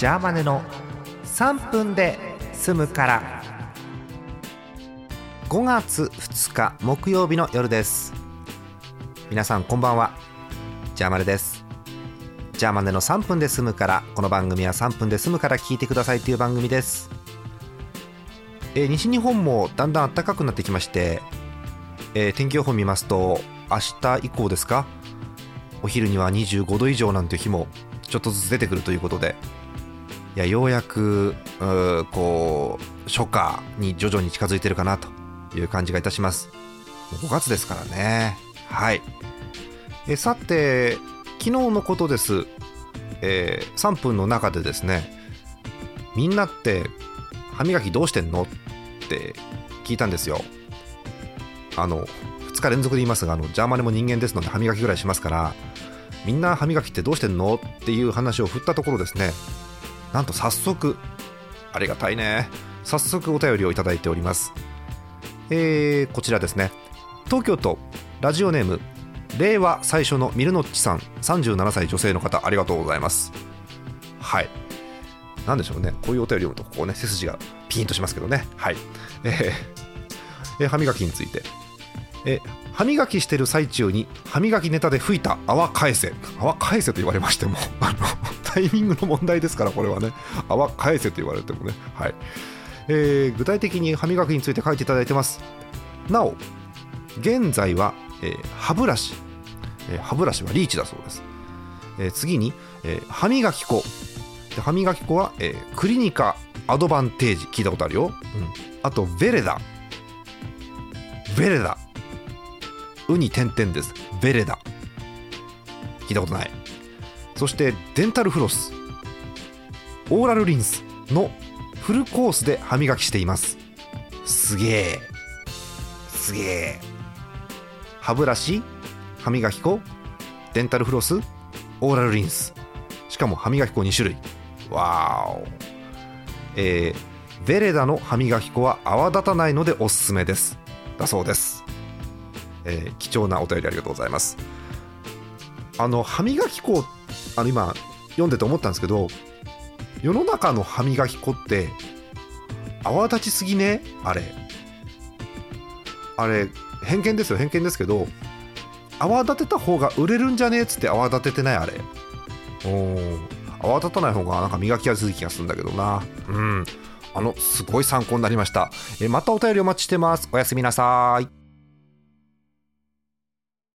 ジャーマネの3分で済むから。5月2日木曜日の夜です。皆さんこんばんは。ジャーマネです。ジャーマネの3分で済むからこの番組は3分で済むから聞いてくださいという番組です。えー、西日本もだんだん暖かくなってきまして、えー、天気予報見ますと明日以降ですか？お昼には25度以上なんていう日もちょっとずつ出てくるということでいやようやくうこう初夏に徐々に近づいてるかなという感じがいたします。5月ですからね。はい。えさて昨日のことです、えー、3分の中でですねみんなって歯磨きどうしてんのって聞いたんですよ。あの2日連続で言いますがあのジャーマネも人間ですので歯磨きぐらいしますからみんな歯磨きってどうしてんのっていう話を振ったところですねなんと早速。ありがたいね。早速お便りをいただいております。えー、こちらですね。東京都ラジオネーム令和最初のミルノッチさん37歳女性の方ありがとうございます。はい。なんでしょうね。こういうお便り読むとこうね背筋がピンとしますけどね。はい。えー、えー、歯磨きについて。え歯磨きしてる最中に歯磨きネタで吹いた泡返せ。泡返せと言われましてもあのタイミングの問題ですからこれはね。泡返せと言われてもね。はい、えー、具体的に歯磨きについて書いていただいてます。なお現在は、えー、歯ブラシ、えー、歯ブラシはリーチだそうです、え、次に、えー、歯磨き粉。歯磨き粉は、え、クリニカアドバンテージ。聞いたことあるよ、うん、あとベレダ。ベレダ。ウに点々です。ベレダ。聞いたことない。そしてデンタルフロス。オーラルリンスのフルコースで歯磨きしています。すげえ。すげえ。歯ブラシ歯磨き粉デンタルフロスオーラルリンス。しかも歯磨き粉2種類。わーお。えー、ベレダの歯磨き粉は泡立たないのでおすすめです。だそうです。えー、貴重なお便りありがとうございます。あの歯磨き粉あの今読んでて思ったんですけど世の中の歯磨き粉って泡立ちすぎね？あれ。あれ偏見ですよ偏見ですけど泡立てた方が売れるんじゃね？えっつって泡立ててないあれ。お泡立たない方がなんか磨きやすい気がするんだけどな。うん。あのすごい参考になりました。えまたお便りお待ちしてます。おやすみなさい。